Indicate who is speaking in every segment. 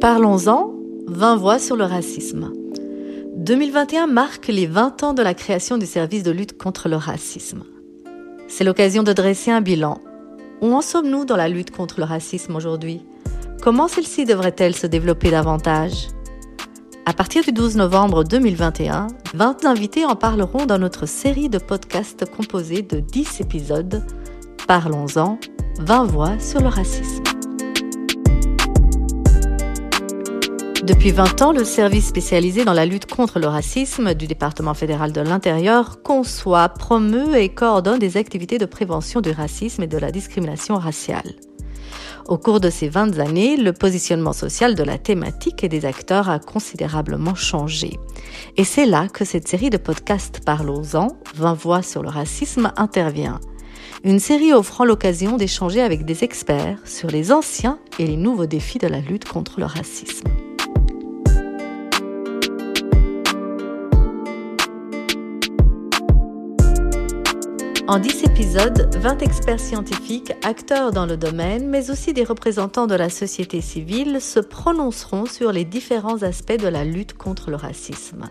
Speaker 1: Parlons-en, 20 voix sur le racisme. 2021 marque les 20 ans de la création du service de lutte contre le racisme. C'est l'occasion de dresser un bilan. Où en sommes-nous dans la lutte contre le racisme aujourd'hui? Comment celle-ci devrait-elle se développer davantage? À partir du 12 novembre 2021, 20 invités en parleront dans notre série de podcasts composée de 10 épisodes. Parlons-en, 20 voix sur le racisme. Depuis 20 ans, le service spécialisé dans la lutte contre le racisme du département fédéral de l'Intérieur conçoit, promeut et coordonne des activités de prévention du racisme et de la discrimination raciale. Au cours de ces 20 années, le positionnement social de la thématique et des acteurs a considérablement changé. Et c'est là que cette série de podcasts Parlons-en, 20 voix sur le racisme, intervient. Une série offrant l'occasion d'échanger avec des experts sur les anciens et les nouveaux défis de la lutte contre le racisme. En 10 épisodes, 20 experts scientifiques, acteurs dans le domaine, mais aussi des représentants de la société civile se prononceront sur les différents aspects de la lutte contre le racisme.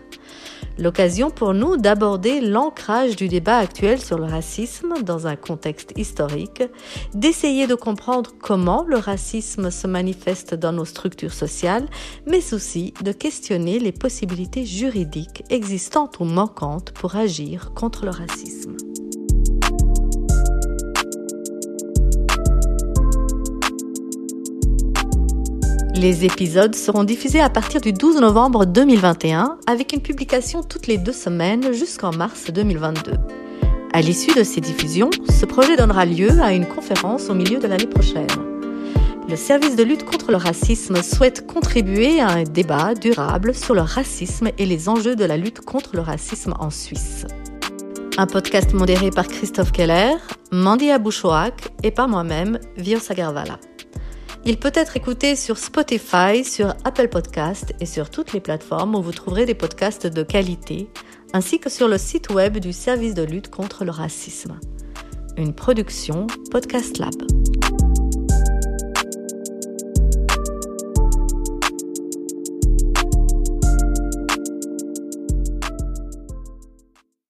Speaker 1: L'occasion pour nous d'aborder l'ancrage du débat actuel sur le racisme dans un contexte historique, d'essayer de comprendre comment le racisme se manifeste dans nos structures sociales, mais aussi de questionner les possibilités juridiques existantes ou manquantes pour agir contre le racisme. Les épisodes seront diffusés à partir du 12 novembre 2021 avec une publication toutes les deux semaines jusqu'en mars 2022. À l'issue de ces diffusions, ce projet donnera lieu à une conférence au milieu de l'année prochaine. Le service de lutte contre le racisme souhaite contribuer à un débat durable sur le racisme et les enjeux de la lutte contre le racisme en Suisse. Un podcast modéré par Christophe Keller, Mandy Abouchouak et par moi-même, Vio Sagarvala. Il peut être écouté sur Spotify, sur Apple Podcast et sur toutes les plateformes où vous trouverez des podcasts de qualité, ainsi que sur le site web du service de lutte contre le racisme. Une production Podcast Lab.